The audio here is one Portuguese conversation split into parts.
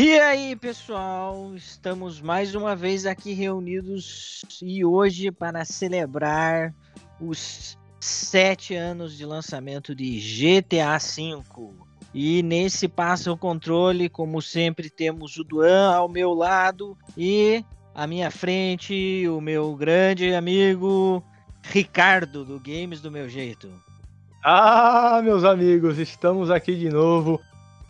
E aí, pessoal, estamos mais uma vez aqui reunidos e hoje para celebrar os sete anos de lançamento de GTA V. E nesse passa o controle, como sempre, temos o Duan ao meu lado e à minha frente o meu grande amigo Ricardo do Games do Meu Jeito. Ah, meus amigos, estamos aqui de novo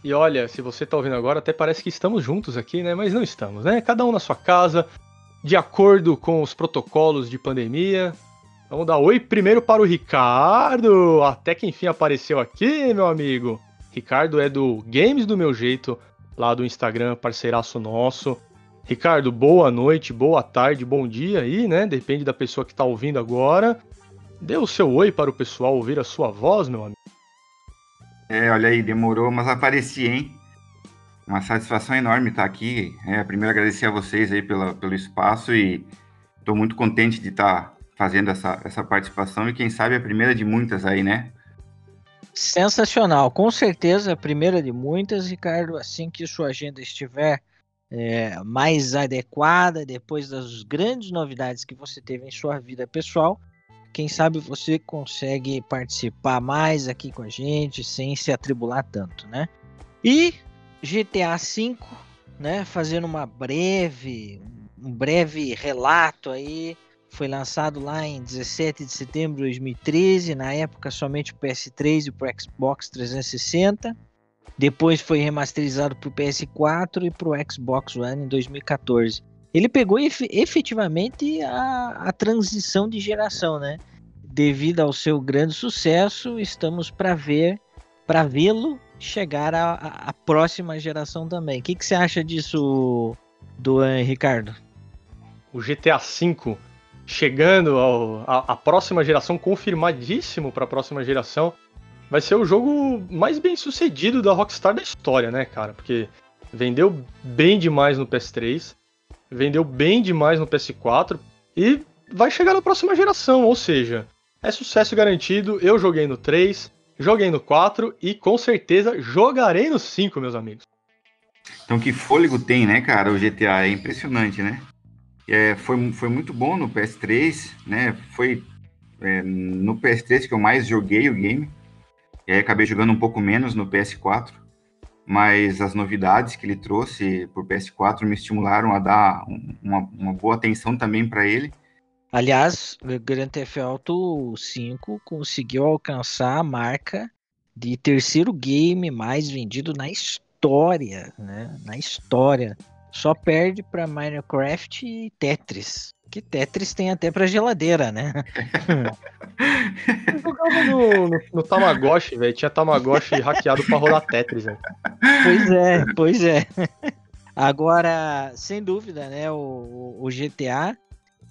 e olha, se você tá ouvindo agora, até parece que estamos juntos aqui, né? Mas não estamos, né? Cada um na sua casa, de acordo com os protocolos de pandemia. Vamos dar oi primeiro para o Ricardo, até que enfim apareceu aqui, meu amigo. Ricardo é do Games do Meu Jeito, lá do Instagram, parceiraço nosso. Ricardo, boa noite, boa tarde, bom dia aí, né? Depende da pessoa que tá ouvindo agora. Dê o seu oi para o pessoal ouvir a sua voz, meu amigo. É, olha aí, demorou, mas apareci, hein? Uma satisfação enorme estar aqui. É, primeiro agradecer a vocês aí pela, pelo espaço e estou muito contente de estar fazendo essa, essa participação e quem sabe a primeira de muitas aí, né? Sensacional, com certeza a primeira de muitas, Ricardo. Assim que sua agenda estiver é, mais adequada, depois das grandes novidades que você teve em sua vida pessoal, quem sabe você consegue participar mais aqui com a gente sem se atribular tanto, né? E GTA V, né? Fazendo uma breve, um breve relato aí. Foi lançado lá em 17 de setembro de 2013, na época somente o PS3 e o Xbox 360. Depois foi remasterizado para o PS4 e para o Xbox One em 2014 ele pegou efetivamente a, a transição de geração, né? Devido ao seu grande sucesso, estamos para ver, para vê-lo chegar à, próxima geração também. O que, você acha disso, do Ricardo? O GTA V chegando à próxima geração, confirmadíssimo para a próxima geração, vai ser o jogo mais bem sucedido da Rockstar da história, né, cara? Porque vendeu bem demais no PS3, vendeu bem demais no PS4 e vai chegar na próxima geração, ou seja, é sucesso garantido. Eu joguei no 3, joguei no 4 e com certeza jogarei no 5, meus amigos. Então que fôlego tem, né, cara, o GTA, é impressionante, né? É, foi, foi muito bom no PS3, né? Foi é, no PS3 que eu mais joguei o game. E aí acabei jogando um pouco menos no PS4 mas as novidades que ele trouxe o PS4 me estimularam a dar uma, uma boa atenção também para ele. Aliás, o Grand Theft Auto 5 conseguiu alcançar a marca de terceiro game mais vendido na história, né? Na história. Só perde para Minecraft e Tetris. Que Tetris tem até pra geladeira, né? Eu jogava no, no, no Tamagotchi, velho. Tinha Tamagotchi hackeado pra rodar Tetris, velho. Pois é, pois é. Agora, sem dúvida, né? O, o GTA,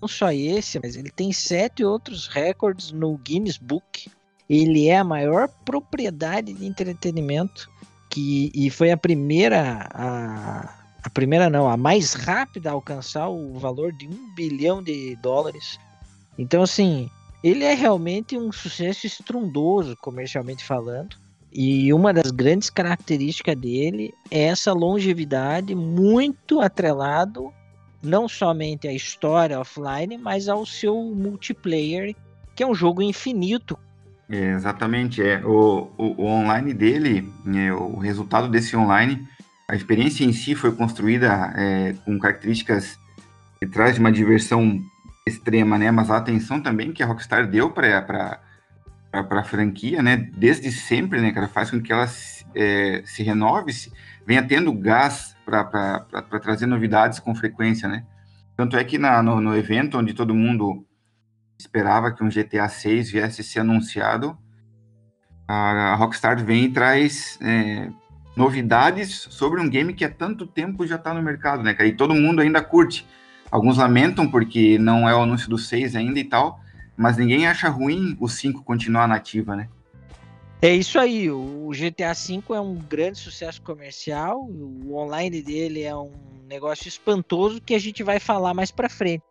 não só esse, mas ele tem sete outros recordes no Guinness Book. Ele é a maior propriedade de entretenimento que, e foi a primeira a, a primeira não, a mais rápida a alcançar o valor de um bilhão de dólares. Então, assim, ele é realmente um sucesso estrondoso, comercialmente falando. E uma das grandes características dele é essa longevidade muito atrelado não somente à história offline, mas ao seu multiplayer, que é um jogo infinito. É, exatamente, é o, o, o online dele, é, o resultado desse online a experiência em si foi construída é, com características que traz uma diversão extrema, né? Mas a atenção também que a Rockstar deu para para a franquia, né? Desde sempre, né, cara, faz com que ela é, se renove, se, venha tendo gás para trazer novidades com frequência, né? Tanto é que na, no, no, evento onde todo mundo esperava que um GTA 6 viesse a ser anunciado, a, a Rockstar vem e traz é, novidades sobre um game que há tanto tempo já está no mercado, né, cara? E todo mundo ainda curte. Alguns lamentam porque não é o anúncio do 6 ainda e tal, mas ninguém acha ruim o 5 continuar nativa, né? É isso aí, o GTA V é um grande sucesso comercial, o online dele é um negócio espantoso que a gente vai falar mais para frente.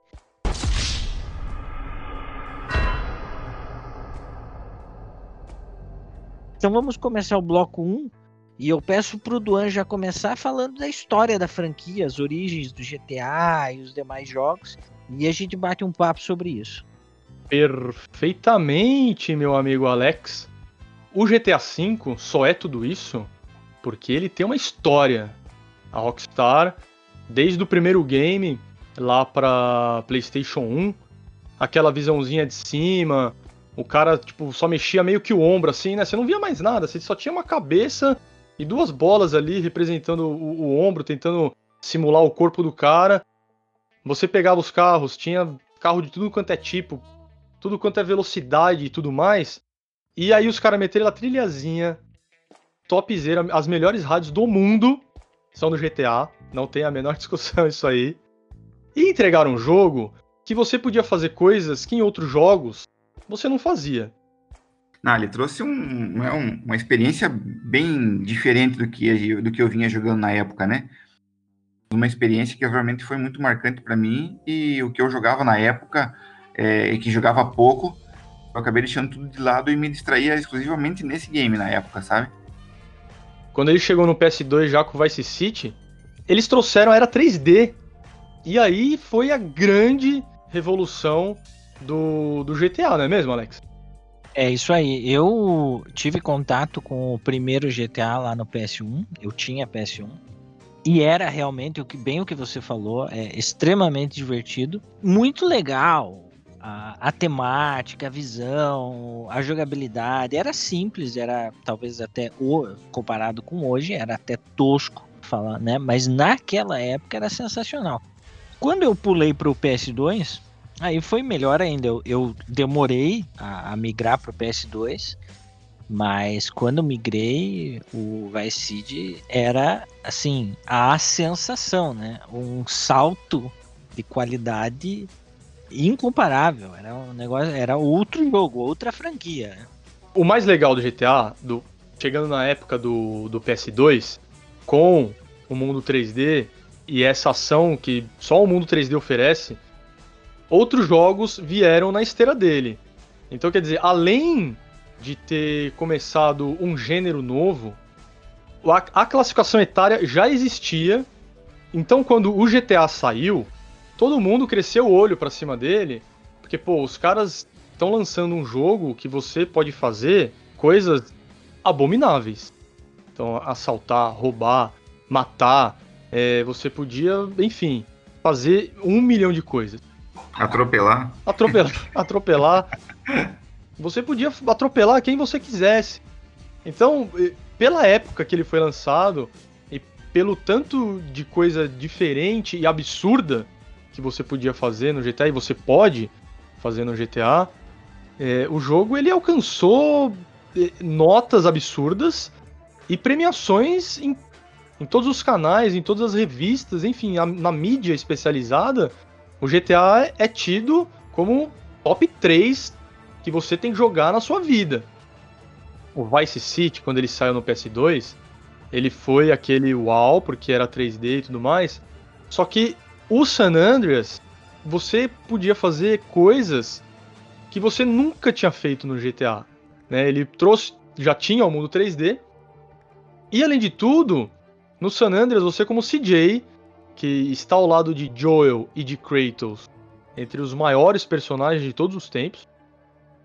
Então vamos começar o bloco 1 E eu peço pro Duan já começar falando da história da franquia, as origens do GTA e os demais jogos, e a gente bate um papo sobre isso. Perfeitamente, meu amigo Alex. O GTA V só é tudo isso porque ele tem uma história. A Rockstar, desde o primeiro game, lá para PlayStation 1, aquela visãozinha de cima, o cara tipo só mexia meio que o ombro assim, né? Você não via mais nada, você só tinha uma cabeça e duas bolas ali representando o, o ombro, tentando simular o corpo do cara. Você pegava os carros, tinha carro de tudo quanto é tipo, tudo quanto é velocidade e tudo mais. E aí os caras meteram a trilhazinha topzera, as melhores rádios do mundo são do GTA, não tem a menor discussão isso aí. E entregaram um jogo que você podia fazer coisas que em outros jogos você não fazia. Não, ele trouxe um, é um, uma experiência bem diferente do que, do que eu vinha jogando na época, né? Uma experiência que realmente foi muito marcante para mim e o que eu jogava na época é, que jogava pouco, eu acabei deixando tudo de lado e me distraía exclusivamente nesse game na época, sabe? Quando ele chegou no PS2 já com Vice City, eles trouxeram era 3D. E aí foi a grande revolução do, do GTA, não é mesmo, Alex? É isso aí. Eu tive contato com o primeiro GTA lá no PS1. Eu tinha PS1. E era realmente o que bem o que você falou, é extremamente divertido, muito legal. A, a, temática, a visão, a jogabilidade era simples, era talvez até comparado com hoje, era até tosco falar, né? Mas naquela época era sensacional. Quando eu pulei para o PS2, Aí foi melhor ainda. Eu, eu demorei a, a migrar para o PS2, mas quando migrei, o Vice City era assim a sensação, né? Um salto de qualidade incomparável. Era um negócio, era outro jogo, outra franquia. Né? O mais legal do GTA, do, chegando na época do, do PS2, com o mundo 3D e essa ação que só o mundo 3D oferece, outros jogos vieram na esteira dele. Então, quer dizer, além de ter começado um gênero novo, a, a classificação etária já existia. Então, quando o GTA saiu, todo mundo cresceu o olho para cima dele, porque, pô, os caras estão lançando um jogo que você pode fazer coisas abomináveis. Então, assaltar, roubar, matar, é, você podia, enfim, fazer um milhão de coisas. Atropelar? Atropelar. atropelar. Você podia atropelar quem você quisesse. Então, pela época que ele foi lançado e pelo tanto de coisa diferente e absurda que você podia fazer no GTA e você pode fazer no GTA, é, o jogo ele alcançou é, notas absurdas e premiações em, em todos os canais, em todas as revistas, enfim, na mídia especializada o GTA é tido como top 3 que você tem que jogar na sua vida. O Vice City, quando ele saiu no PS2, ele foi aquele uau, porque era 3D e tudo mais. Só que o San Andreas, você podia fazer coisas que você nunca tinha feito no GTA. Né? Ele trouxe, já tinha o mundo 3D. E além de tudo, no San Andreas, você como CJ que está ao lado de Joel e de Kratos, entre os maiores personagens de todos os tempos.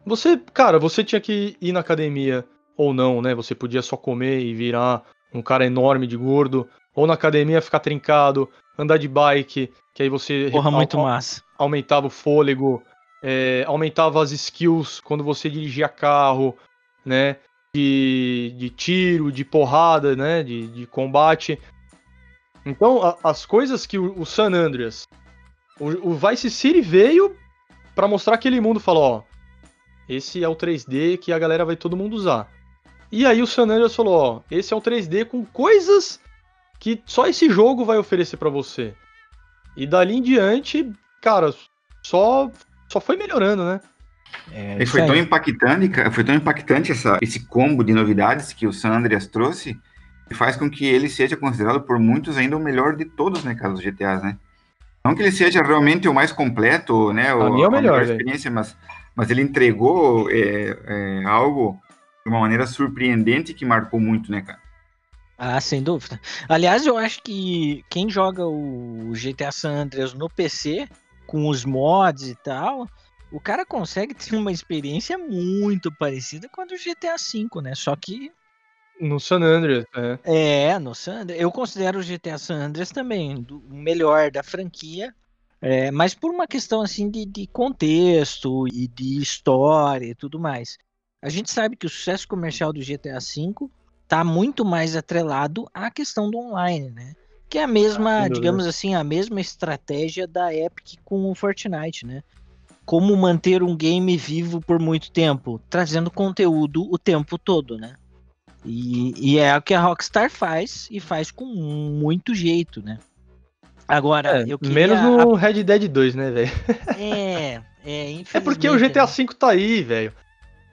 Você, cara, você tinha que ir na academia ou não, né? Você podia só comer e virar um cara enorme de gordo, ou na academia ficar trincado, andar de bike, que aí você Porra, muito massa. aumentava o fôlego, é, aumentava as skills quando você dirigia carro, né? De, de tiro, de porrada, né? De, de combate. Então, a, as coisas que o, o San Andreas, o, o, Vice City veio para mostrar aquele mundo, falou, ó, esse é o 3D que a galera vai todo mundo usar. E aí o San Andreas falou, ó, esse é o 3D com coisas que só esse jogo vai oferecer para você. E dali em diante, cara, só só foi melhorando, né? É, foi tão impactante, foi tão impactante essa, esse combo de novidades que o San Andreas trouxe, e faz com que ele seja considerado por muitos ainda o melhor de todos, né, cara, os GTAs, né? Não que ele seja realmente o mais completo, né, o, mim é o melhor, melhor experiência, mas, mas ele entregou é, é, algo de uma maneira surpreendente que marcou muito, né, cara? Ah, sem dúvida. Aliás, eu acho que quem joga o GTA San Andreas no PC, com os mods e tal, o cara consegue ter uma experiência muito parecida com a do GTA V, né? Só que. No San Andreas, é. É, no San Andreas. Eu considero o GTA San Andreas também o melhor da franquia. É, mas por uma questão assim de, de contexto e de história e tudo mais. A gente sabe que o sucesso comercial do GTA V tá muito mais atrelado à questão do online, né? Que é a mesma, ah, digamos assim, a mesma estratégia da Epic com o Fortnite, né? Como manter um game vivo por muito tempo, trazendo conteúdo o tempo todo, né? E, e é o que a Rockstar faz e faz com muito jeito, né? Agora, é, eu queria... Menos no Red Dead 2, né, velho? É, é, É porque o GTA V né? tá aí, velho.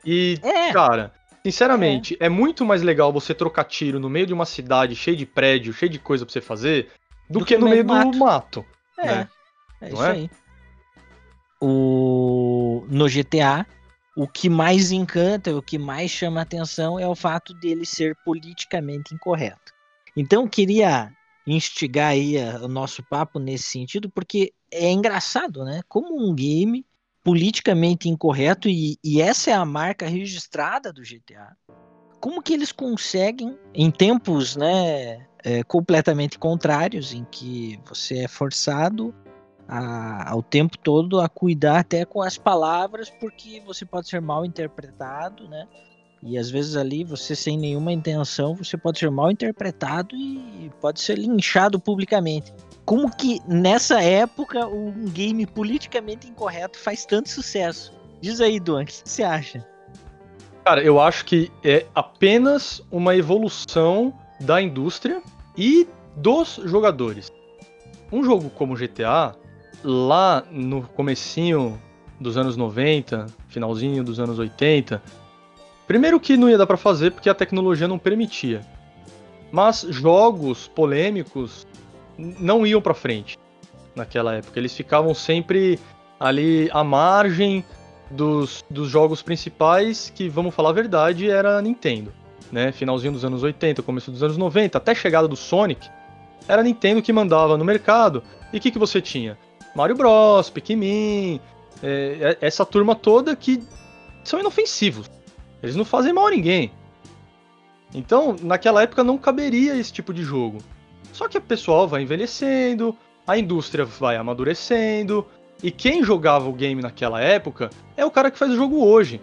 E, é. cara, Sinceramente, é. é. muito mais legal você trocar tiro no meio de uma cidade cheia de prédio, cheio de coisa pra você fazer, do, do que, que, no meio do mato. mato é, né? é isso é? aí. O... No GTA, o que mais encanta, o que mais chama atenção é o fato dele ser politicamente incorreto. Então, queria instigar aí o nosso papo nesse sentido, porque é engraçado, né? Como um game politicamente incorreto e, e essa é a marca registrada do GTA. Como que eles conseguem, em tempos né, é, completamente contrários, em que você é forçado ao tempo todo a cuidar até com as palavras, porque você pode ser mal interpretado, né? E às vezes ali você sem nenhuma intenção, você pode ser mal interpretado e pode ser linchado publicamente como que nessa época um game politicamente incorreto faz tanto sucesso? Diz aí, Duan, o que você acha? Cara, eu acho que é apenas uma evolução da indústria e dos jogadores. Um jogo como GTA, lá no comecinho dos anos 90, finalzinho dos anos 80, primeiro que não ia dar para fazer porque a tecnologia não permitia. Mas jogos polêmicos não iam para frente naquela época. Eles ficavam sempre ali à margem dos, dos jogos principais, que, vamos falar a verdade, era a Nintendo. Né? Finalzinho dos anos 80, começo dos anos 90, até chegada do Sonic, era a Nintendo que mandava no mercado. E o que, que você tinha? Mario Bros, Pikmin, é, é, essa turma toda que são inofensivos. Eles não fazem mal a ninguém. Então, naquela época não caberia esse tipo de jogo. Só que o pessoal vai envelhecendo, a indústria vai amadurecendo, e quem jogava o game naquela época é o cara que faz o jogo hoje.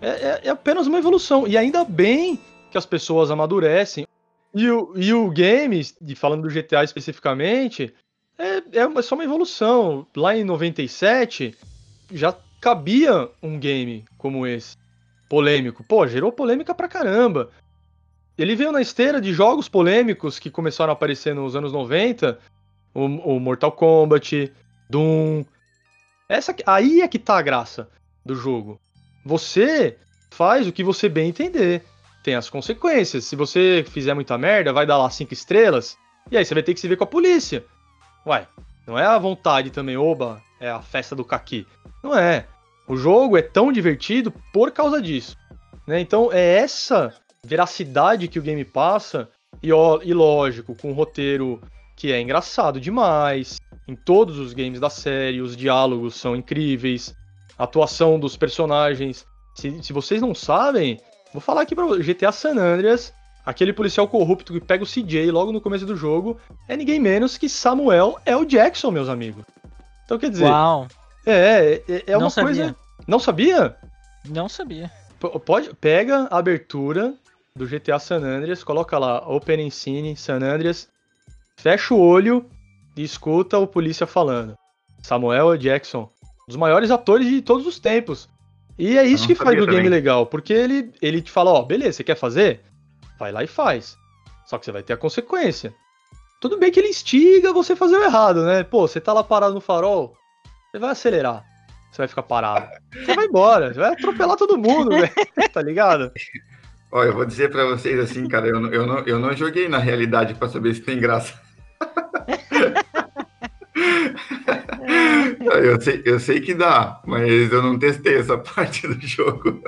É, é, é apenas uma evolução. E ainda bem que as pessoas amadurecem. E o, e o game, falando do GTA especificamente, é, é só uma evolução. Lá em 97, já cabia um game como esse. Polêmico. Pô, gerou polêmica pra caramba. Ele veio na esteira de jogos polêmicos que começaram a aparecer nos anos 90, o, o Mortal Kombat, Doom. Essa, aí é que tá a graça do jogo. Você faz o que você bem entender. Tem as consequências. Se você fizer muita merda, vai dar lá cinco estrelas. E aí você vai ter que se ver com a polícia. Uai, não é a vontade também, oba, é a festa do caqui. Não é. O jogo é tão divertido por causa disso. Né? Então é essa veracidade que o game passa, e, ó, e lógico, com um roteiro que é engraçado demais. Em todos os games da série, os diálogos são incríveis, a atuação dos personagens. Se, se vocês não sabem, vou falar aqui pra GTA San Andreas, aquele policial corrupto que pega o CJ logo no começo do jogo, é ninguém menos que Samuel L. Jackson, meus amigos. Então quer dizer. Uau! É, é, é uma coisa. Não sabia? Não sabia. P pode, pega a abertura do GTA San Andreas, coloca lá Open Scene San Andreas, fecha o olho e escuta o polícia falando. Samuel Jackson, um dos maiores atores de todos os tempos. E é isso que faz o game legal, porque ele, ele te fala, ó, beleza, você quer fazer? Vai lá e faz. Só que você vai ter a consequência. Tudo bem que ele instiga você fazer o errado, né? Pô, você tá lá parado no farol, você vai acelerar. Você vai ficar parado. Você vai embora, você vai atropelar todo mundo, velho. tá ligado? Olha, eu vou dizer para vocês assim, cara, eu, eu, não, eu não joguei na realidade para saber se tem graça. eu, sei, eu sei que dá, mas eu não testei essa parte do jogo.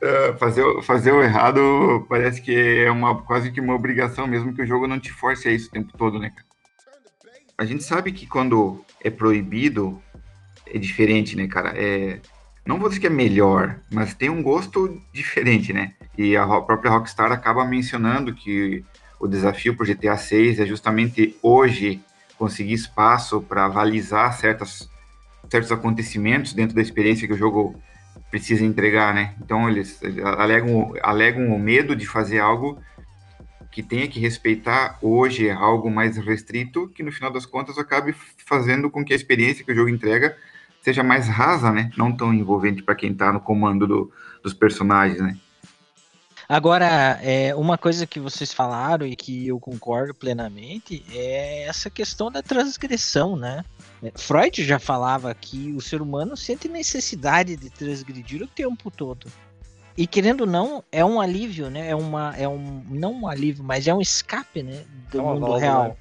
É, fazer, fazer o errado parece que é uma, quase que uma obrigação, mesmo que o jogo não te force a isso o tempo todo, né, cara? A gente sabe que quando é proibido, é diferente, né, cara? É, não vou dizer que é melhor, mas tem um gosto diferente, né? E a própria Rockstar acaba mencionando que o desafio para o GTA 6 é justamente hoje conseguir espaço para avalizar certas, certos acontecimentos dentro da experiência que o jogo precisa entregar, né? Então eles alegam, alegam o medo de fazer algo que tenha que respeitar hoje algo mais restrito, que no final das contas acabe fazendo com que a experiência que o jogo entrega seja mais rasa, né? Não tão envolvente para quem está no comando do, dos personagens, né? Agora, é, uma coisa que vocês falaram e que eu concordo plenamente é essa questão da transgressão, né? É, Freud já falava que o ser humano sente necessidade de transgredir o tempo todo. E querendo ou não, é um alívio, né? É uma é um não um alívio, mas é um escape, né, do é mundo válvula, real. Né?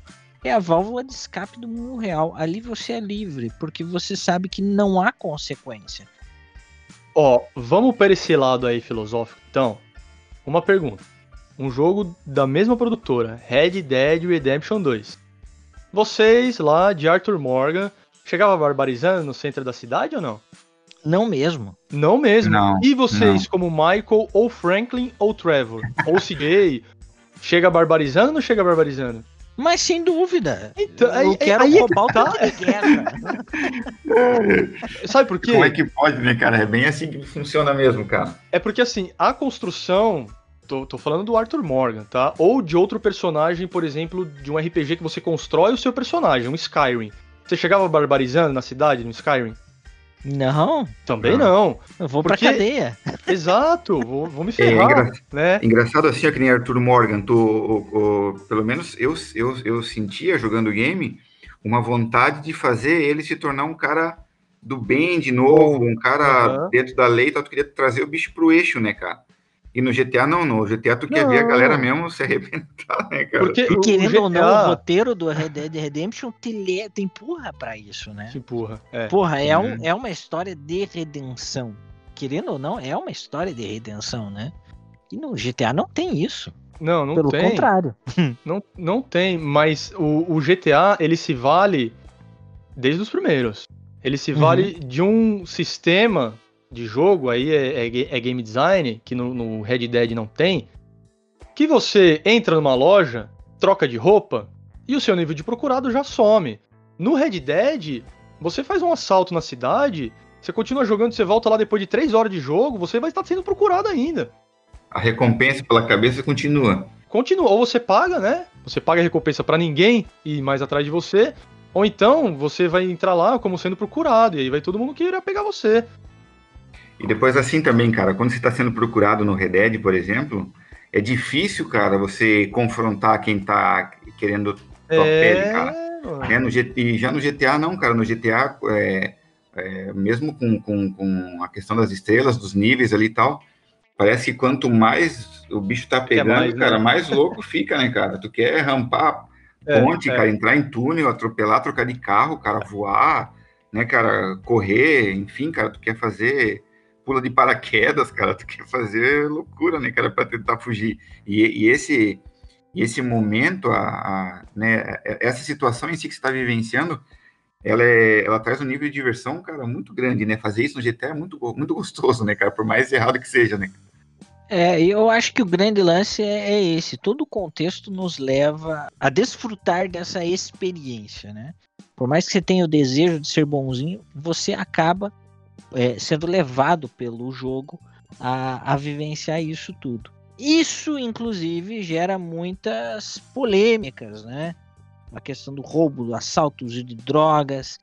É a válvula de escape do mundo real. Ali você é livre, porque você sabe que não há consequência. Ó, vamos para esse lado aí filosófico, então. Uma pergunta. Um jogo da mesma produtora, Red Dead Redemption 2. Vocês lá de Arthur Morgan chegavam barbarizando no centro da cidade ou não? Não mesmo. Não mesmo. Não, e vocês, não. como Michael, ou Franklin, ou Trevor, ou CJ, chega barbarizando ou não chega barbarizando? Mas sem dúvida. Então, eu aí, quero aí roubar é tá. o de guerra. Sabe por quê? Como é que pode, né, cara? É bem assim que funciona mesmo, cara. É porque assim, a construção. Tô, tô falando do Arthur Morgan, tá? Ou de outro personagem, por exemplo, de um RPG que você constrói o seu personagem, um Skyrim. Você chegava barbarizando na cidade, no Skyrim? Não. Também não. Eu vou porque... pra cadeia. Exato, vou, vou me é ferrar. É engra... né? Engraçado assim, que nem Arthur Morgan, tu, o, o, pelo menos eu, eu, eu sentia jogando o game uma vontade de fazer ele se tornar um cara do bem de novo, um cara uhum. dentro da lei, tu queria trazer o bicho pro eixo, né, cara? E no GTA não, no GTA tu não. quer ver a galera mesmo se arrebentar, né, cara? Porque, e querendo GTA... ou não, o roteiro do Red Dead Redemption te, le... te empurra pra isso, né? Te empurra, é. Porra, é, um, uhum. é uma história de redenção. Querendo ou não, é uma história de redenção, né? E no GTA não tem isso. Não, não Pelo tem. Pelo contrário. Não, não tem, mas o, o GTA, ele se vale desde os primeiros. Ele se vale uhum. de um sistema de jogo, aí é, é, é game design, que no, no, Red Dead não tem, que você entra numa loja, troca de roupa e o seu nível de procurado já some. No Red Dead, você faz um assalto na cidade, você continua jogando, você volta lá depois de três horas de jogo, você vai estar sendo procurado ainda. A recompensa pela cabeça continua. Continua, ou você paga, né? Você paga a recompensa para ninguém ir mais atrás de você, ou então você vai entrar lá como sendo procurado, e aí vai todo mundo querer pegar você. E depois assim também, cara, quando você está sendo procurado no Red Dead, por exemplo, é difícil, cara, você confrontar quem está querendo tua é... pele, cara. É, no G... E já no GTA não, cara, no GTA, é, é, mesmo com, com, com a questão das estrelas, dos níveis ali e tal, parece que quanto mais o bicho tá pegando, mais, cara, né? mais louco fica, né, cara? Tu quer rampar é, ponte, é. cara, entrar em túnel, atropelar, trocar de carro, cara, voar, né, cara, correr, enfim, cara, tu quer fazer pula de paraquedas, cara, tu quer fazer loucura, né, cara, para tentar fugir. E, e, esse esse momento, a, a, né, essa situação em si que você está vivenciando, ela, é, ela traz um nível de diversão, cara, muito grande, né? Fazer isso no GTA é muito, muito gostoso, né, cara? Por mais errado que seja, né? É, eu acho que o grande lance é, é, esse. Todo o contexto nos leva a desfrutar dessa experiência, né? Por mais que você tenha o desejo de ser bonzinho, você acaba é, sendo levado pelo jogo a, a vivenciar isso tudo. Isso, inclusive, gera muitas polêmicas, né? A questão do roubo, do assalto, uso de drogas.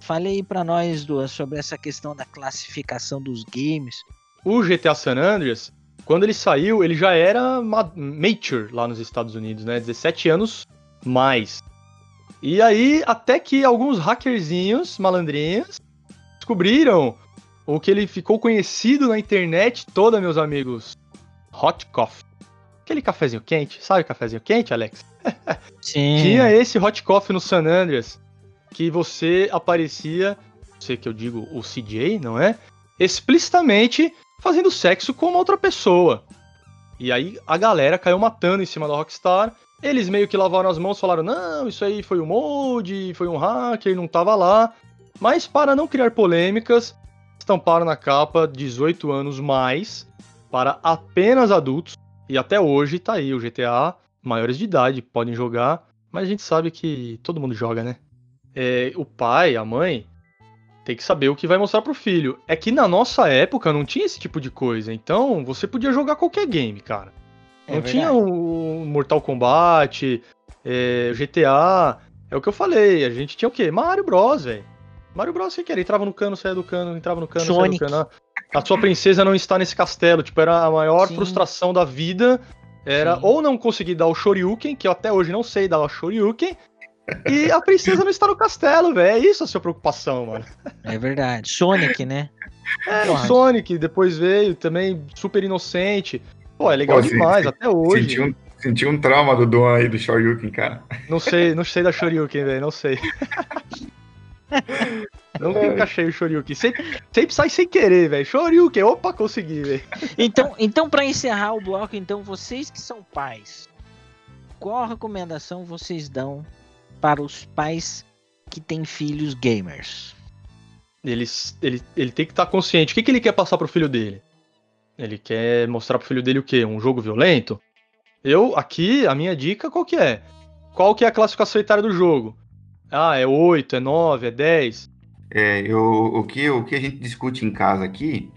Fale aí para nós, duas, sobre essa questão da classificação dos games. O GTA San Andreas, quando ele saiu, ele já era mature lá nos Estados Unidos, né? 17 anos mais. E aí, até que alguns hackerzinhos, malandrinhos, descobriram o que ele ficou conhecido na internet toda, meus amigos. Hot Coffee. Aquele cafezinho quente, sabe cafezinho quente, Alex? Sim. Tinha esse Hot Coffee no San Andreas, que você aparecia, sei que eu digo o CJ, não é? Explicitamente fazendo sexo com uma outra pessoa. E aí a galera caiu matando em cima da Rockstar. Eles meio que lavaram as mãos, falaram: não, isso aí foi um mod, foi um hacker, não tava lá. Mas para não criar polêmicas, estamparam na capa 18 anos mais para apenas adultos. E até hoje tá aí o GTA, maiores de idade, podem jogar, mas a gente sabe que todo mundo joga, né? É, o pai, a mãe, tem que saber o que vai mostrar pro filho. É que na nossa época não tinha esse tipo de coisa, então você podia jogar qualquer game, cara. É não tinha o Mortal Kombat, é, GTA. É o que eu falei, a gente tinha o quê? Mario Bros, velho. Mario Bros, o que era? Entrava no cano, saía do cano, entrava no cano, Sonic. saía do cano. A sua princesa não está nesse castelo. Tipo, era a maior Sim. frustração da vida. Era Sim. ou não conseguir dar o Shoryuken, que eu até hoje não sei dar o Shoryuken, e a princesa não está no castelo, velho. É isso a sua preocupação, mano. É verdade. Sonic, né? É, o Sonic depois veio também super inocente. Pô, é legal Pô, demais, se, até hoje. Senti um, senti um trauma do Dom aí do Shoryuken, cara. Não sei, não sei da Shoryuken, velho, não sei. Nunca encaixei o Shoryuken. Sempre, sempre sai sem querer, velho. Shoryuken, opa, consegui, velho. Então, então para encerrar o bloco, então, vocês que são pais, qual recomendação vocês dão para os pais que têm filhos gamers? Ele, ele, ele tem que estar tá consciente. O que, que ele quer passar pro filho dele? Ele quer mostrar pro filho dele o quê? Um jogo violento? Eu, aqui, a minha dica, qual que é? Qual que é a classificação etária do jogo? Ah, é 8, é 9, é 10? É, eu, o, que, o que a gente discute em casa aqui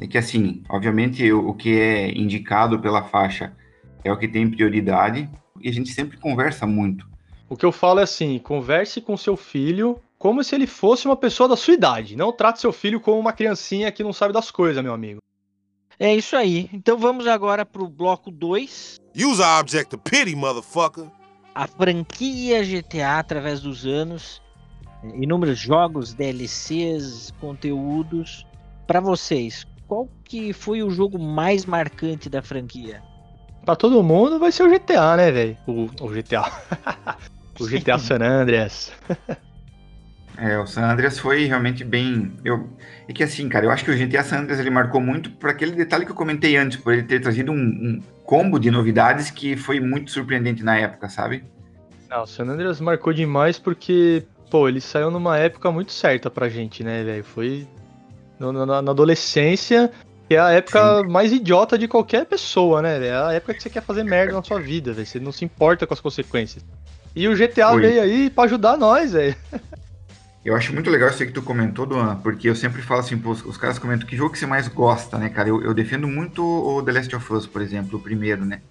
é que, assim, obviamente, o, o que é indicado pela faixa é o que tem prioridade e a gente sempre conversa muito. O que eu falo é assim: converse com seu filho como se ele fosse uma pessoa da sua idade. Não trate seu filho como uma criancinha que não sabe das coisas, meu amigo. É isso aí. Então vamos agora pro bloco 2. Use a object of pity, motherfucker. A franquia GTA através dos anos inúmeros jogos, DLCs, conteúdos. Para vocês, qual que foi o jogo mais marcante da franquia? Para todo mundo vai ser o GTA, né, velho? O, o, GTA. o GTA San Andreas. é, o San Andreas foi realmente bem. Eu... É que assim, cara, eu acho que o GTA San Andreas ele marcou muito por aquele detalhe que eu comentei antes, por ele ter trazido um, um combo de novidades que foi muito surpreendente na época, sabe? Não, o San Andreas marcou demais porque pô, ele saiu numa época muito certa pra gente, né, velho? Foi no, na, na, adolescência, que é a época Sim. mais idiota de qualquer pessoa, né? É a época que você quer fazer merda na sua vida, velho. Você não se importa com as consequências. E o GTA Oi. veio aí pra ajudar nós, velho. Eu acho muito legal isso aí que tu comentou, Duan, porque eu sempre falo assim, pô, os caras comentam que jogo que você mais gosta, né, cara? Eu, eu defendo muito o The Last of Us, por exemplo, o primeiro, né?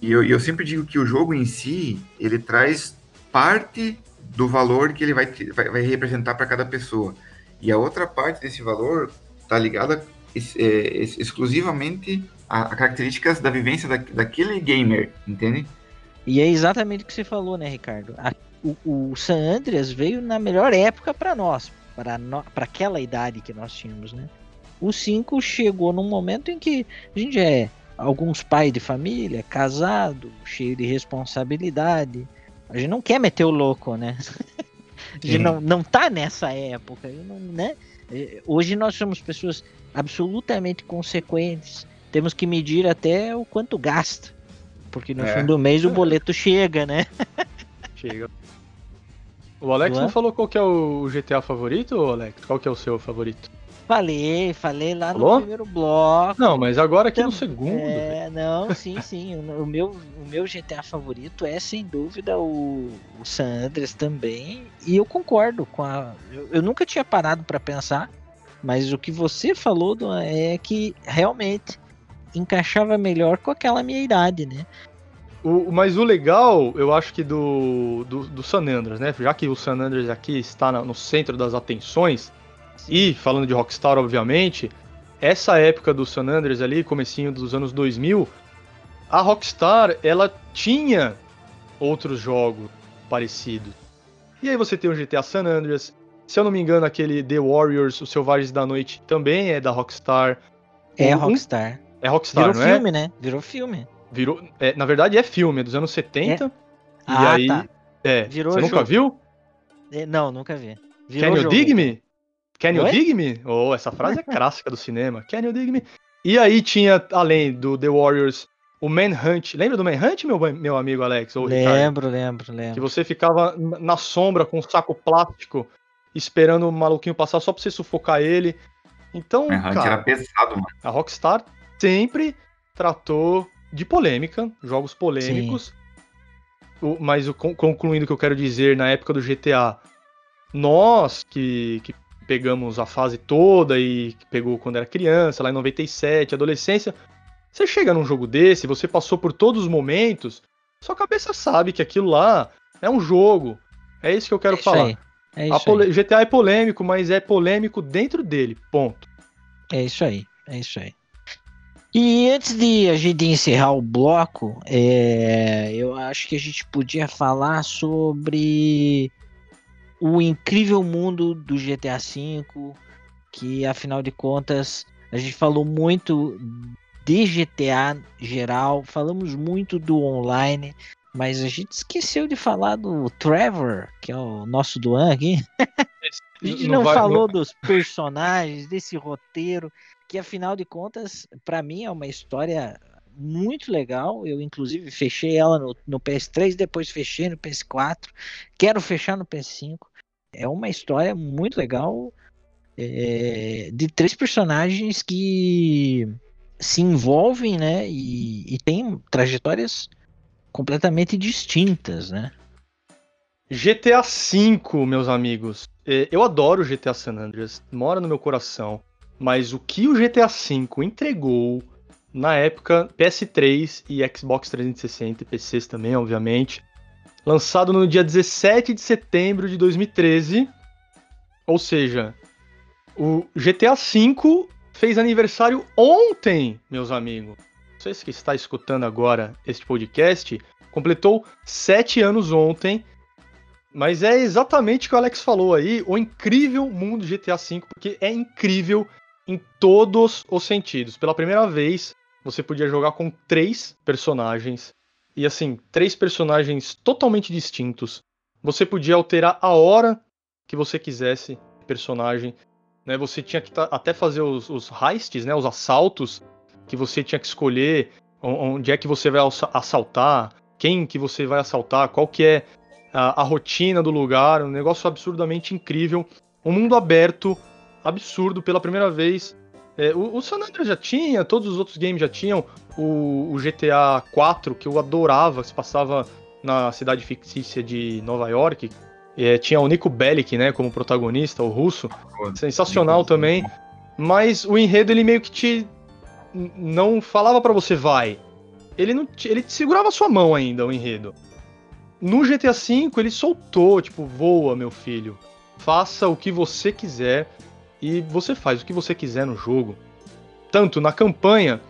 E eu, eu sempre digo que o jogo em si, ele traz parte do valor que ele vai, vai, vai representar para cada pessoa. E a outra parte desse valor está ligada é, exclusivamente a, a, características da vivência da, daquele gamer, entende? E é exatamente o que você falou, né, Ricardo? A, o, o, San Andreas veio na melhor época para nós, para aquela idade que nós tínhamos, né? O 5 chegou num momento em que a gente é alguns pais de família, casado, cheio de responsabilidade, a gente não quer meter o louco, né? A gente não, não tá nessa época, não, né? É, hoje nós somos pessoas absolutamente consequentes. Temos que medir até o quanto gasta. Porque no é. fim do mês o boleto chega, né? Chega. O Alex não falou qual que é o GTA favorito, Alex? Qual que é o seu favorito? Falei, falei lá Falou? no primeiro bloco. Não, mas agora aqui no segundo. É, não, sim, sim. O, meu, o meu GTA favorito é sem dúvida o, o San Andreas também. E eu concordo com a. Eu, eu nunca tinha parado para pensar, mas o que você falou é que realmente encaixava melhor com aquela minha idade, né? O, mas o legal, eu acho que do, do, do San Andreas, né? Já que o San Andreas aqui está no centro das atenções, e, falando de Rockstar, obviamente, essa época do San Andreas ali, comecinho dos anos 2000, a Rockstar, ela tinha outros jogos parecidos. E aí você tem o GTA San Andreas, se eu não me engano, aquele The Warriors, os Selvagens da Noite, também é da Rockstar. É Rockstar. É Rockstar, Virou não filme, é? né? Virou filme. Virou, é, na verdade é filme, é dos anos 70. É? E ah, aí, tá. é, Virou você jogo. nunca viu? É, não, nunca vi. Virou Can you dig me? Can you Oi? dig me? Oh, essa frase é clássica do cinema. Can you dig me? E aí tinha, além do The Warriors, o Manhunt. Lembra do Manhunt, meu, meu amigo Alex? lembro, lembro, lembro. Que você ficava na sombra com um saco plástico esperando o maluquinho passar só pra você sufocar ele. Então, Manhunt cara, era pesado, mano. A Rockstar sempre tratou de polêmica, jogos polêmicos. O, mas o, concluindo o que eu quero dizer, na época do GTA, nós que, que pegamos a fase toda e que pegou quando era criança, lá em 97, adolescência, você chega num jogo desse, você passou por todos os momentos, sua cabeça sabe que aquilo lá é um jogo. É isso que eu quero é falar. É GTA é polêmico, mas é polêmico dentro dele. Ponto. É isso aí. É isso aí. E antes de a gente encerrar o bloco, é, eu acho que a gente podia falar sobre o incrível mundo do GTA V, que afinal de contas a gente falou muito de GTA geral, falamos muito do online, mas a gente esqueceu de falar do Trevor, que é o nosso Duan aqui. a gente não, não vai, falou não... dos personagens, desse roteiro, que afinal de contas, para mim é uma história muito legal. Eu, inclusive, fechei ela no, no PS3, depois fechei no PS4. Quero fechar no PS5. É uma história muito legal é, de três personagens que se envolvem, né? E, e tem trajetórias completamente distintas, né? GTA V, meus amigos. É, eu adoro GTA San Andreas, mora no meu coração. Mas o que o GTA V entregou na época PS3 e Xbox 360 e PCs também, obviamente, lançado no dia 17 de setembro de 2013, ou seja, o GTA V fez aniversário ontem, meus amigos. Vocês que está escutando agora este podcast, completou sete anos ontem. Mas é exatamente o que o Alex falou aí, o incrível mundo GTA V, porque é incrível em todos os sentidos. Pela primeira vez, você podia jogar com três personagens. E assim, três personagens totalmente distintos. Você podia alterar a hora que você quisesse personagem né? Você tinha que até fazer os, os heists, né? Os assaltos que você tinha que escolher onde é que você vai assaltar, quem que você vai assaltar, qual que é a, a rotina do lugar, um negócio absurdamente incrível, um mundo aberto, absurdo pela primeira vez. É, o, o San Andreas já tinha, todos os outros games já tinham, o, o GTA 4 que eu adorava, que se passava na cidade fictícia de Nova York, é, tinha o Nico Bellic, né, como protagonista, o russo. Sensacional também. Mas o enredo, ele meio que te. Não falava para você vai. Ele, não te, ele te segurava a sua mão ainda, o enredo. No GTA V, ele soltou, tipo, voa, meu filho. Faça o que você quiser. E você faz o que você quiser no jogo. Tanto na campanha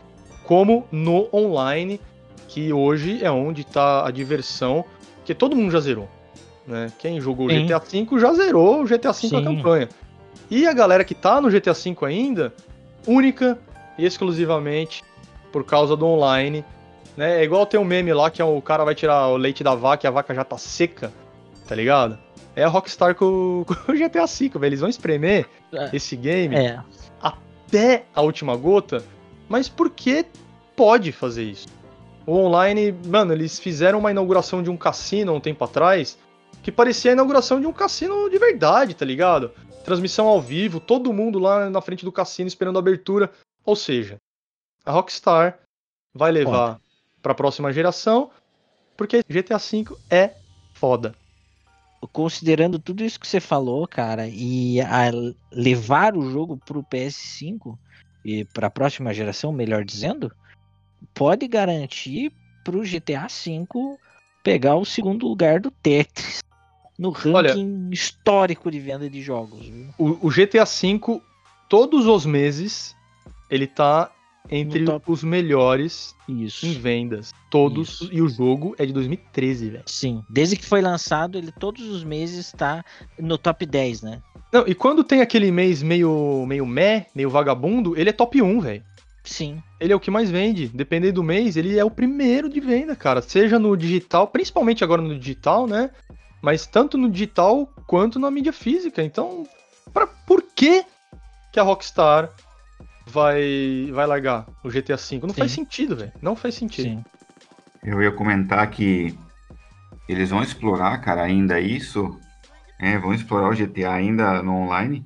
como no online, que hoje é onde tá a diversão, que todo mundo já zerou. Né? Quem jogou Sim. GTA V já zerou o GTA V Sim. a campanha. E a galera que tá no GTA V ainda, única e exclusivamente por causa do online. Né? É igual tem um meme lá que é o cara vai tirar o leite da vaca e a vaca já tá seca, tá ligado? É a Rockstar com, com o GTA V, velho. Eles vão espremer é. esse game é. até a última gota. Mas por que pode fazer isso? O online, mano, eles fizeram uma inauguração de um cassino um tempo atrás que parecia a inauguração de um cassino de verdade, tá ligado? Transmissão ao vivo, todo mundo lá na frente do cassino esperando a abertura. Ou seja, a Rockstar vai levar para a próxima geração, porque GTA V é foda. Considerando tudo isso que você falou, cara, e levar o jogo pro PS5 e para a próxima geração, melhor dizendo, pode garantir pro GTA V pegar o segundo lugar do Tetris no ranking Olha, histórico de venda de jogos. O, o, GTA V, todos os meses, ele tá entre os melhores Isso. em vendas. Todos. Isso. E o jogo é de 2013, velho. Sim. Desde que foi lançado, ele todos os meses tá no top 10, né? Não, e quando tem aquele mês meio, meio meh, meio vagabundo, ele é top 1, velho. Sim. Ele é o que mais vende. Dependendo do mês, ele é o primeiro de venda, cara. Seja no digital, principalmente agora no digital, né? mas tanto no digital quanto na mídia física. Então, pra, por que, que a Rockstar vai, vai largar o GTA V. Não Sim. faz sentido, velho. Não faz sentido. Sim. Eu ia comentar que eles vão explorar, cara, ainda isso. É, vão explorar o GTA ainda no online.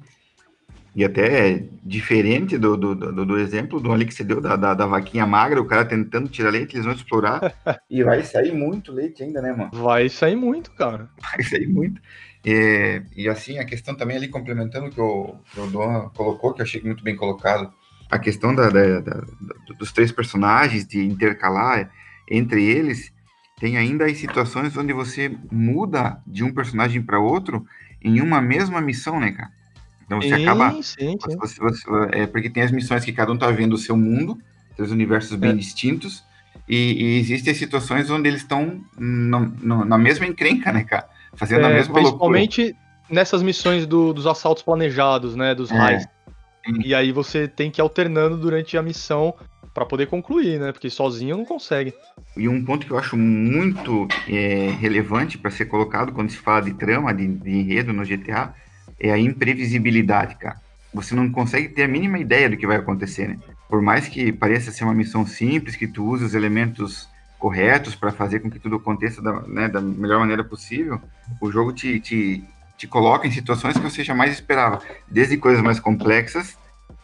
E até diferente do, do, do, do exemplo do ali que você deu da, da, da, vaquinha magra, o cara tentando tirar leite, eles vão explorar. e vai sair muito leite ainda, né, mano? Vai sair muito, cara. Vai sair muito. E, e assim, a questão também ali, complementando o que o, que o Dom colocou, que eu achei muito bem colocado, a questão da, da, da, dos três personagens, de intercalar entre eles, tem ainda as situações onde você muda de um personagem para outro em uma mesma missão, né, cara? Então você sim, acaba. Sim, sim. Você, você, é, porque tem as missões que cada um tá vendo o seu mundo, três universos bem é. distintos, e, e, existem situações onde eles estão na mesma encrenca, né, cara? Fazendo é, a mesma principalmente loucura. nessas missões do, dos assaltos planejados, né? Dos é. Raios. E aí você tem que ir alternando durante a missão para poder concluir, né? Porque sozinho não consegue. E um ponto que eu acho muito é, relevante para ser colocado quando se fala de trama, de, de enredo no GTA, é a imprevisibilidade, cara. Você não consegue ter a mínima ideia do que vai acontecer, né? Por mais que pareça ser uma missão simples, que tu use os elementos corretos para fazer com que tudo aconteça da, né, da, melhor maneira possível, o jogo te, te, te coloca em situações que você jamais esperava. Desde coisas mais complexas,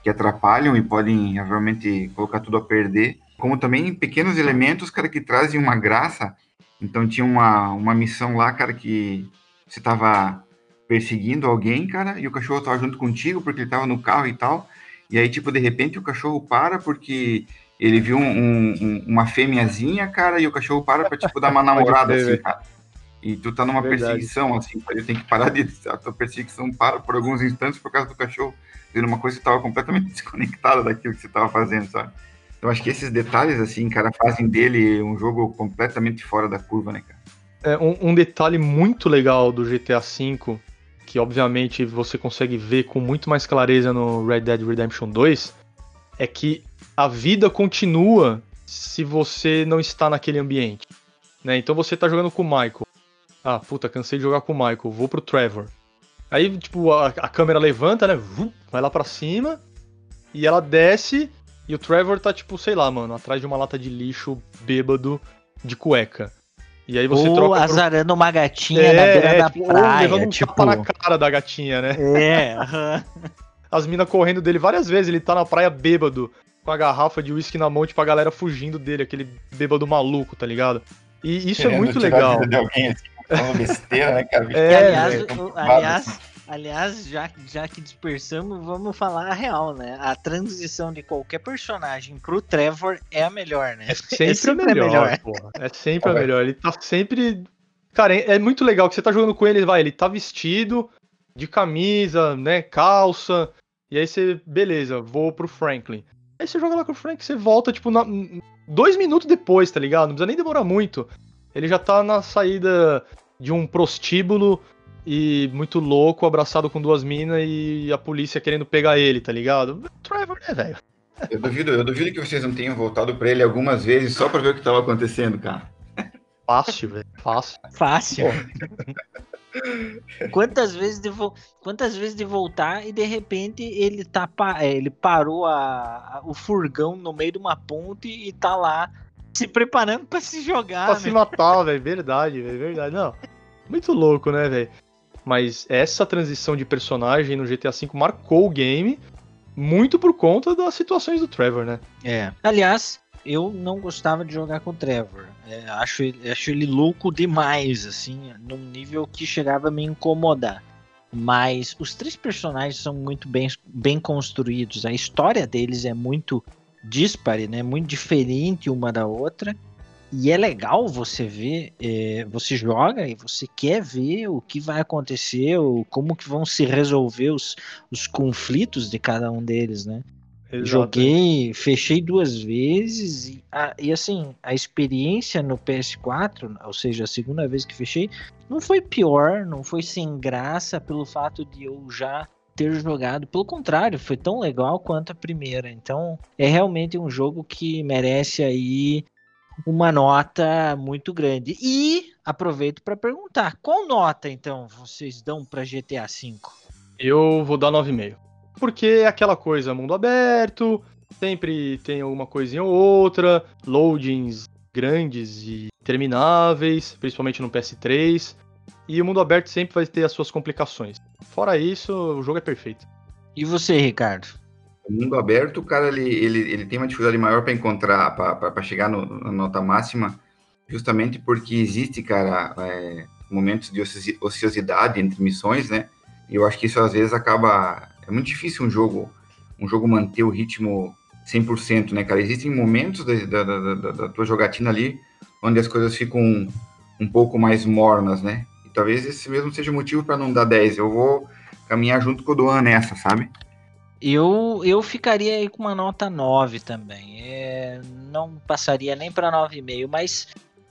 que atrapalham e podem realmente colocar tudo a perder, como também pequenos elementos, cara, que trazem uma graça. Então tinha uma, uma missão lá, cara, que você tava perseguindo alguém, cara, e o cachorro tava junto contigo porque ele tava no carro e tal. E aí, tipo, de repente o cachorro para porque ele viu um, um, uma fêmeazinha, cara, e o cachorro para pra, tipo, dar uma namorada, assim, cara. E tu tá numa Verdade. perseguição, assim, ele tem que parar de. A tua perseguição para por alguns instantes por causa do cachorro vendo uma coisa que tava completamente desconectada daquilo que você tava fazendo, sabe? Então acho que esses detalhes, assim, cara, fazem dele um jogo completamente fora da curva, né, cara? É, um, um detalhe muito legal do GTA V que obviamente você consegue ver com muito mais clareza no Red Dead Redemption 2, é que a vida continua se você não está naquele ambiente. Né? Então você está jogando com o Michael. Ah, puta, cansei de jogar com o Michael, vou pro Trevor. Aí, tipo, a, a câmera levanta, né? Vai lá pra cima. E ela desce. E o Trevor tá, tipo, sei lá, mano, atrás de uma lata de lixo bêbado de cueca. E aí você Ou troca. azarando pro... uma gatinha é, na beira é, da tipo, praia. levando um tipo... tapa na cara da gatinha, né? É. As minas correndo dele várias vezes, ele tá na praia bêbado, com a garrafa de uísque na mão, tipo, a galera fugindo dele, aquele bêbado maluco, tá ligado? E isso é Querendo é muito legal. De alguém, assim, besteira, né, cara? É, aliás, é, aliás, Aliás, já, já que dispersamos, vamos falar a real, né? A transição de qualquer personagem pro Trevor é a melhor, né? É sempre, é sempre a melhor, melhor. Porra. É sempre a melhor. Ele tá sempre. Cara, é muito legal que você tá jogando com ele, vai, ele tá vestido de camisa, né? Calça. E aí você, beleza, vou pro Franklin. Aí você joga lá com o Frank, você volta, tipo, na, dois minutos depois, tá ligado? Não precisa nem demorar muito. Ele já tá na saída de um prostíbulo e muito louco, abraçado com duas minas e a polícia querendo pegar ele, tá ligado? Trevor, né, velho? Eu duvido, eu duvido que vocês não tenham voltado pra ele algumas vezes só pra ver o que tava acontecendo, cara. Fácil, velho. Fácil. Fácil. quantas vezes de vo... quantas vezes de voltar e de repente ele tá pa... É, ele parou a... o furgão no meio de uma ponte e tá lá se preparando para se jogar, pra né? se matar, velho, verdade, velho, verdade. Não. Muito louco, né, velho? Mas essa transição de personagem no GTA V marcou o game muito por conta das situações do Trevor, né? É. Aliás, eu não gostava de jogar com o Trevor. É, acho, acho ele louco demais, assim, num nível que chegava a me incomodar. Mas os três personagens são muito bem, bem construídos. A história deles é muito dispare, né? Muito diferente uma da outra. E é legal você ver, é, você joga e você quer ver o que vai acontecer, ou como que vão se resolver os, os conflitos de cada um deles, né? Exato. Joguei, fechei duas vezes e, a, e assim, a experiência no PS4, ou seja, a segunda vez que fechei, não foi pior, não foi sem graça pelo fato de eu já ter jogado. Pelo contrário, foi tão legal quanto a primeira. Então, é realmente um jogo que merece aí uma nota muito grande. E aproveito para perguntar, qual nota então vocês dão para GTA V? Eu vou dar 9,5. porque é aquela coisa, mundo aberto, sempre tem alguma coisinha ou outra, loadings grandes e termináveis, principalmente no PS3, e o mundo aberto sempre vai ter as suas complicações. Fora isso, o jogo é perfeito. E você, Ricardo? O mundo aberto, o cara, ele, ele, ele tem uma dificuldade maior para encontrar, para chegar no, na nota máxima, justamente porque existe, cara, é, momentos de ociosidade entre missões, né? E eu acho que isso às vezes acaba. É muito difícil um jogo, um jogo manter o ritmo 100%, né, cara? Existem momentos da, da, da, da tua jogatina ali onde as coisas ficam um, um pouco mais mornas, né? Talvez esse mesmo seja o motivo para não dar 10. Eu vou caminhar junto com o Duan nessa, sabe? Eu, eu ficaria aí com uma nota 9 também. É, não passaria nem para 9,5, mas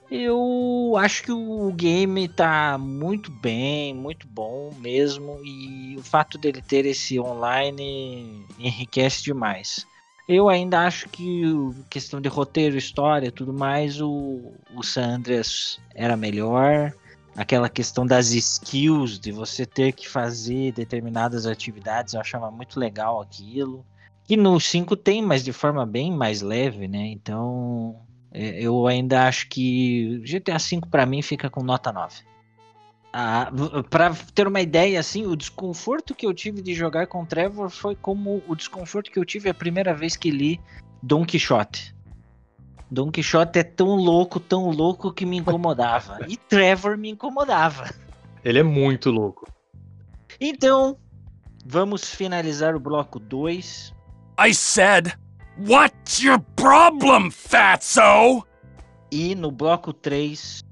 eu acho que o game tá muito bem, muito bom mesmo, e o fato dele ter esse online enriquece demais. Eu ainda acho que questão de roteiro, história, tudo mais, o, o San Andreas era melhor. Aquela questão das skills, de você ter que fazer determinadas atividades, eu achava muito legal aquilo. E no 5 tem, mas de forma bem mais leve, né? Então, é, eu ainda acho que GTA V para mim fica com nota 9. Ah, para ter uma ideia, assim, o desconforto que eu tive de jogar com Trevor foi como o desconforto que eu tive a primeira vez que li Don Quixote. Don Quixote é tão louco, tão louco que me incomodava. e Trevor me incomodava. Ele é muito louco. Então, vamos finalizar o bloco 2. I said What's your problem, fatso? E no bloco 3,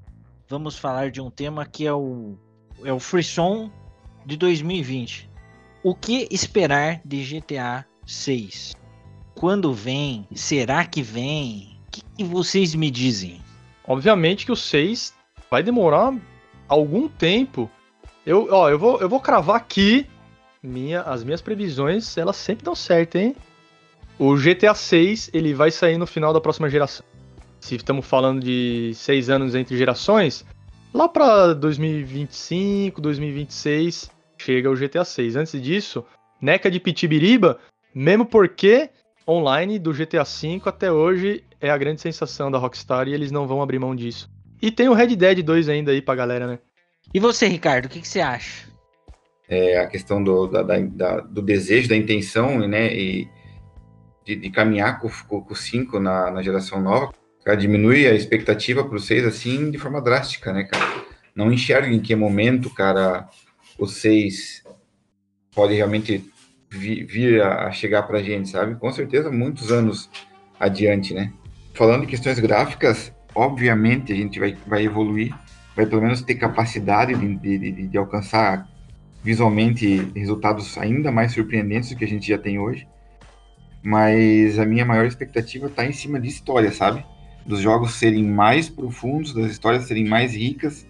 vamos falar de um tema que é o, é o Frisson de 2020. O que esperar de GTA 6? Quando vem? Será que vem? Que, vocês me dizem? Obviamente que o 6 vai demorar algum tempo. Eu, ó, eu vou, eu vou cravar aqui minha, as minhas previsões, elas sempre dão certo, hein? O GTA 6 ele vai sair no final da próxima geração. Se estamos falando de seis anos entre gerações, lá para 2025, 2026 chega o GTA 6. Antes disso, neca de pitibiriba, mesmo porque online do GTA 5 até hoje é a grande sensação da Rockstar e eles não vão abrir mão disso. E tem o Red Dead 2 ainda aí pra galera, né? E você, Ricardo, o que, que você acha? É, a questão do, da, da, do desejo, da intenção, né? E de, de caminhar com, o 5 na, na geração nova, cara, diminui a expectativa para 6 assim de forma drástica, né, cara? Não enxerga em que momento, cara, o 6 pode realmente vir, a chegar para a gente, sabe? Com certeza, muitos anos adiante, né? Falando em questões gráficas, obviamente a gente vai, vai evoluir, vai pelo menos ter capacidade de, de, de, de alcançar visualmente resultados ainda mais surpreendentes do que a gente já tem hoje mas a minha maior expectativa está em cima de história, sabe? Dos jogos serem mais profundos, das histórias serem mais ricas.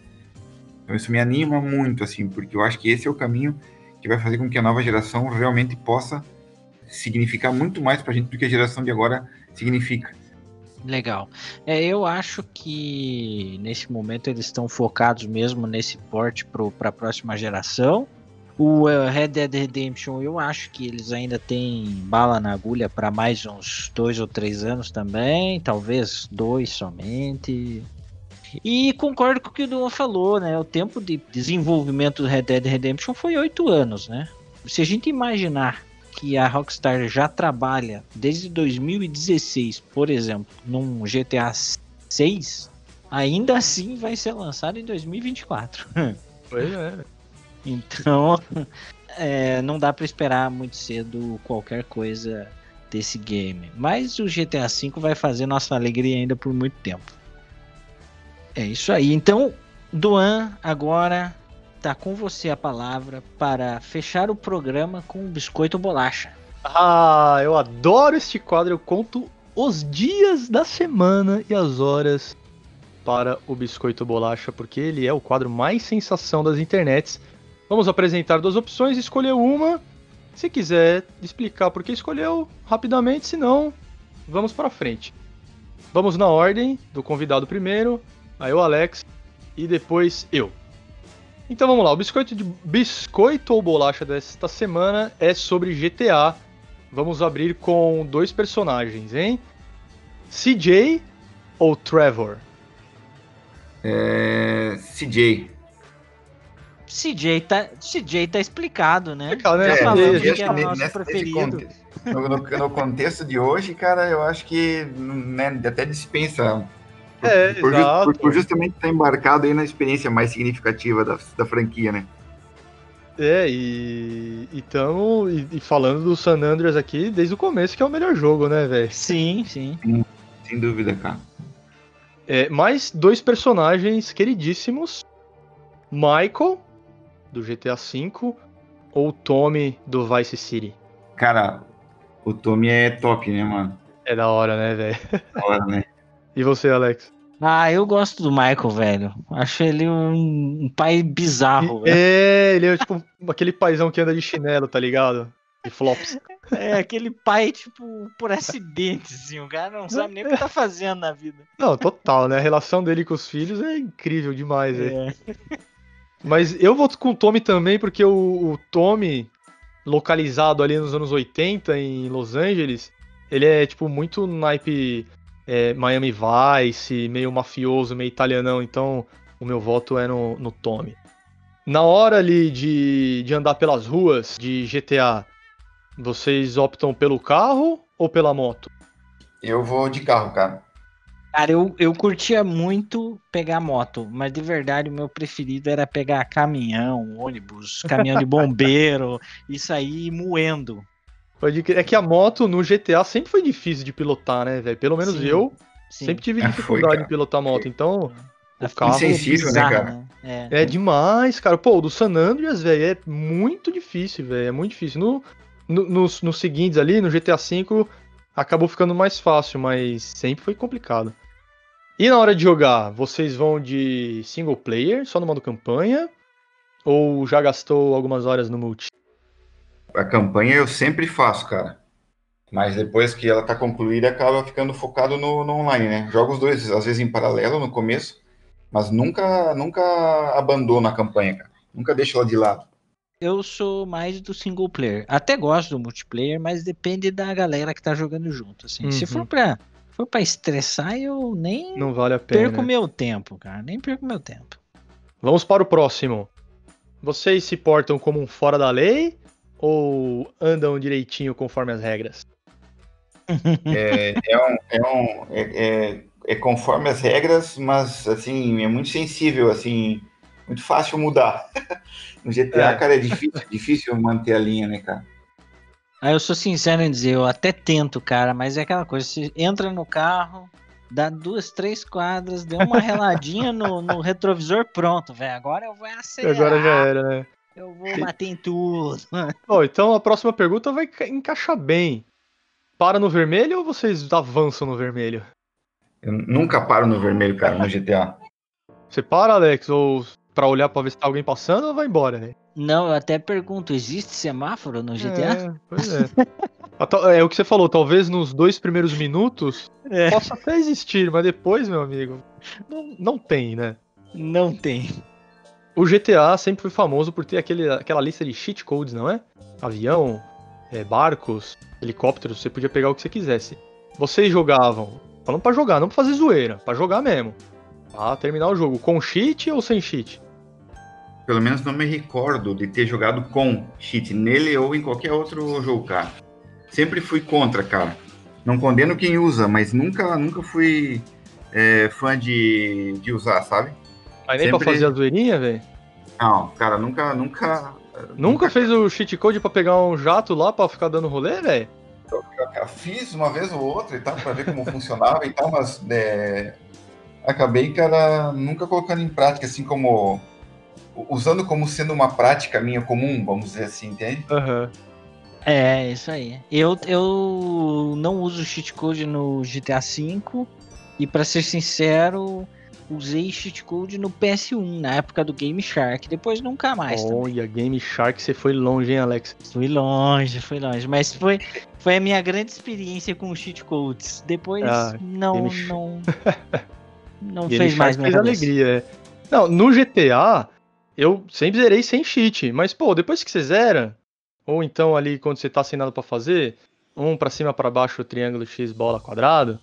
Então isso me anima muito, assim, porque eu acho que esse é o caminho que vai fazer com que a nova geração realmente possa significar muito mais para a gente do que a geração de agora significa. Legal. É, eu acho que nesse momento eles estão focados mesmo nesse porte para a próxima geração. O eh, Red Dead Redemption, eu acho que eles ainda têm bala na agulha para mais uns dois ou três anos também, talvez dois somente. E concordo com o que o Duan falou, né? O tempo de desenvolvimento do Red Dead Redemption foi oito anos, né? Se a gente imaginar que a Rockstar já trabalha desde 2016, por exemplo, num GTA 6, ainda assim vai ser lançado em 2024. Pois é. Então, é, não dá para esperar muito cedo qualquer coisa desse game. Mas o GTA V vai fazer nossa alegria ainda por muito tempo. É isso aí. Então, Duan, agora tá com você a palavra para fechar o programa com o biscoito bolacha. Ah, eu adoro este quadro. Eu conto os dias da semana e as horas para o biscoito bolacha, porque ele é o quadro mais sensação das internets. Vamos apresentar duas opções, escolher uma. Se quiser explicar por que escolheu, rapidamente, se não, vamos para frente. Vamos na ordem do convidado primeiro, aí o Alex e depois eu. Então vamos lá, o biscoito de biscoito ou bolacha desta semana é sobre GTA. Vamos abrir com dois personagens, hein? CJ ou Trevor? É, CJ. CJ tá, CJ tá explicado, né? Explicado, né? Já É, que é o nesse- nosso nesse preferido. conte- No, no- no contexto de hoje, cara, eu acho que né, até dispensa. Por, É, por exato. por- por justamente estar embarcado aí na experiência mais significativa da, da franquia, né? É, e, e, tamo, e, e falando do San Andreas aqui desde o começo, que é o melhor jogo, né, velho? Sim, sim. Sem dúvida, cara. É, mais dois personagens queridíssimos: Michael, do GTA V, ou Tommy, do Vice City. Cara, o Tommy é top, né, mano? É da hora, né, velho? Da hora, né? E você, Alex? Ah, eu gosto do Michael, velho. Acho ele um, um pai bizarro, velho. É, ele é tipo aquele paizão que anda de chinelo, tá ligado? De flops. É aquele pai, tipo, por acidente, assim. O cara não sabe nem o que tá fazendo na vida. Não, total, né? A relação dele com os filhos é incrível demais, velho. É. Mas eu vou com o Tommy também, porque o, o Tommy, localizado ali nos anos 80 em Los Angeles, ele é, tipo, muito naipe é, Miami Vice, meio mafioso, meio italianão, então o meu voto é no, no Tommy. Na hora ali de, de andar pelas ruas de GTA, vocês optam pelo carro ou pela moto? Eu vou de carro, cara. Cara, eu, eu curtia muito pegar moto, mas de verdade o meu preferido era pegar caminhão, ônibus, caminhão de bombeiro, isso aí moendo. Pode crer. É que a moto no GTA sempre foi difícil de pilotar, né, velho? Pelo menos Sim, eu Sim. sempre tive É, foi, dificuldade cara. em pilotar moto. Então, A o carro insensível, né, bizarra, cara? É. é demais, cara. Pô, o do San Andreas, velho, é muito difícil, velho. É muito difícil. No, no- nos, nos seguintes ali, no GTA V, acabou ficando mais fácil, mas sempre foi complicado. E na hora de jogar, vocês vão de single player, só no modo campanha? Ou já gastou algumas horas no multi? A campanha eu sempre faço, cara. Mas depois que ela tá concluída, acaba ficando focado no, no online, né? Jogo os dois, às vezes em paralelo no começo, mas nunca, nunca abandono a campanha, cara. Nunca deixo ela de lado. Eu sou mais do single player. Até gosto do multiplayer, mas depende da galera que tá jogando junto. Assim. Se Uhum. for pra, for pra estressar, eu nem Não vale a pena. perco né? meu tempo, cara. Nem perco meu tempo. Vamos para o próximo. Vocês se portam como um fora da lei ou andam direitinho conforme as regras? É, é, um, é, um, é, é- é conforme as regras, mas assim, é muito sensível, assim, muito fácil mudar. No GTA, É. cara, é difícil, difícil manter a linha, né, cara? Aí eu sou sincero em dizer, eu até tento, cara, mas é aquela coisa, você entra no carro, dá duas, três quadras, deu uma reladinha no, no retrovisor, pronto, velho. Agora eu vou acelerar. Agora já era, né? Eu vou bater em tudo. Bom, então a próxima pergunta vai ca- encaixar bem. Para no vermelho ou vocês avançam no vermelho? Eu nunca paro no vermelho, cara, no GTA. Você para, Alex, ou pra olhar pra ver se tá alguém passando ou vai embora, né? Não, eu até pergunto, existe semáforo no GTA? É, pois é. É o que você falou, talvez nos dois primeiros minutos É. possa até existir, mas depois, meu amigo, não, não tem, né? Não tem. O GTA sempre foi famoso por ter aquele, aquela lista de cheat codes, não é? Avião, é, barcos, helicópteros, você podia pegar o que você quisesse. Vocês jogavam, falando pra jogar, não pra fazer zoeira, pra jogar mesmo. Pra terminar o jogo, com cheat ou sem cheat? Pelo menos não me recordo de ter jogado com cheat nele ou em qualquer outro jogo, cara. Sempre fui contra, cara. Não condeno quem usa, mas nunca, nunca fui é, fã de, de usar, sabe? Mas nem pra Sempre- fazer a zoeirinha, velho? Não, cara, nunca, nunca. Nunca fez o cheat code pra pegar um jato lá pra ficar dando rolê, velho? Eu fiz uma vez ou outra e tal, pra ver como funcionava e tal, mas é, acabei, cara, nunca colocando em prática, assim como. Usando como sendo uma prática minha comum, vamos dizer assim, entende? Aham. É, isso aí. Eu, eu não uso cheat code no GTA V e pra ser sincero, usei cheat code no PS1, na época do Game Shark, depois nunca mais. também. Olha, Game Shark, você foi longe, hein, Alex? Fui longe, fui longe, mas foi, foi a minha grande experiência com cheat codes. Depois Ah, não, Game não, não Game fez mais Shark minha fez alegria, é. Não, no GTA, eu sempre zerei sem cheat, mas pô, depois que você zera, ou então ali quando você tá sem nada pra fazer, um pra cima, pra baixo, triângulo, X, bola, quadrado,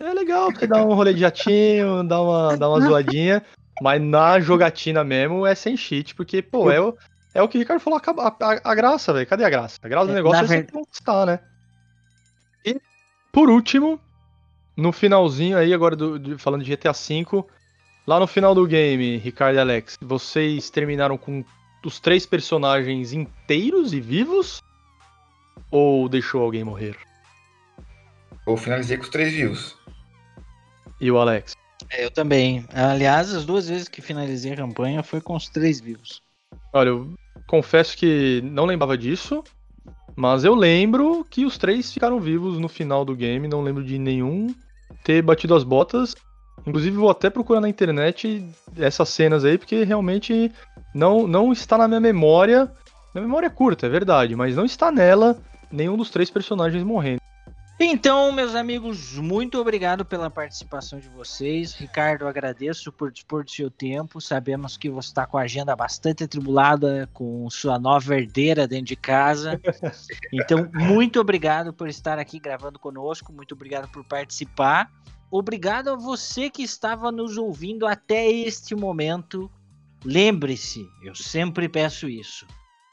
é legal você dar um rolê de jatinho, dar uma, dar uma zoadinha, mas na jogatina mesmo é sem cheat, porque, pô, é o, é o que o Ricardo falou, a, a, a graça, velho. Cadê a graça? A graça do É, negócio é você conquistar, né? E, por último, no finalzinho aí, agora do- de- falando de GTA V, lá no final do game, Ricardo e Alex, vocês terminaram com os três personagens inteiros e vivos? Ou deixou alguém morrer? Eu finalizei com os três vivos. E o Alex? É, Eu também. Aliás, as duas vezes que finalizei a campanha foi com os três vivos. Olha, eu confesso que não lembrava disso, mas eu lembro que os três ficaram vivos no final do game, não lembro de nenhum ter batido as botas. Inclusive vou até procurar na internet essas cenas aí, porque realmente não, não está na minha memória. Minha memória é curta, é verdade, mas não está nela nenhum dos três personagens morrendo. Então, meus amigos, muito obrigado pela participação de vocês. Ricardo, agradeço por dispor do seu tempo. Sabemos que você está com a agenda bastante atribulada com sua nova herdeira dentro de casa. Então, muito obrigado por estar aqui gravando conosco. Muito obrigado por participar. Obrigado a você que estava nos ouvindo até este momento. Lembre-se, eu sempre peço isso.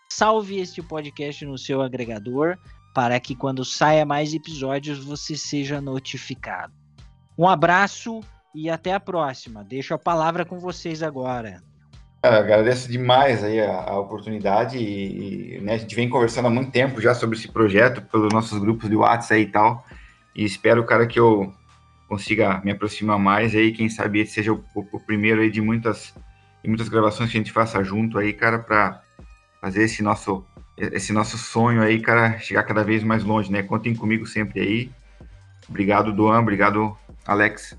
Salve este podcast no seu agregador para que quando saia mais episódios você seja notificado. Um abraço e até a próxima. Deixo a palavra com vocês agora. Agradeço demais aí a, a oportunidade e, e, né, a gente vem conversando há muito tempo já sobre esse projeto pelos nossos grupos de WhatsApp e tal. E espero, cara, que eu consiga me aproximar mais aí, quem sabe esse seja o, o, o primeiro aí de muitas, de muitas gravações que a gente faça junto aí, cara, para fazer esse nosso esse nosso sonho aí, cara, chegar cada vez mais longe, né? Contem comigo sempre aí. Obrigado, Duan, obrigado, Alex.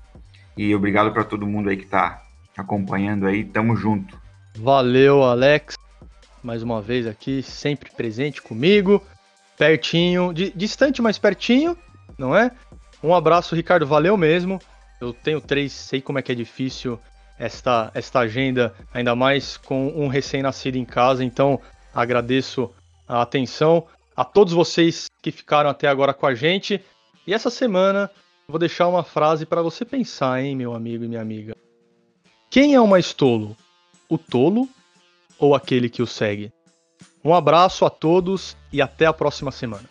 E obrigado para todo mundo aí que tá acompanhando aí. Tamo junto. Valeu, Alex. Mais uma vez aqui, sempre presente comigo, pertinho, di distante, mas pertinho, não é? Um abraço, Ricardo, valeu mesmo. Eu tenho três, sei como é que é difícil esta, esta agenda, ainda mais com um recém-nascido em casa, então agradeço a atenção a todos vocês que ficaram até agora com a gente. E essa semana vou deixar uma frase para você pensar, hein, meu amigo e minha amiga. Quem é o mais tolo? O tolo ou aquele que o segue? Um abraço a todos e até a próxima semana.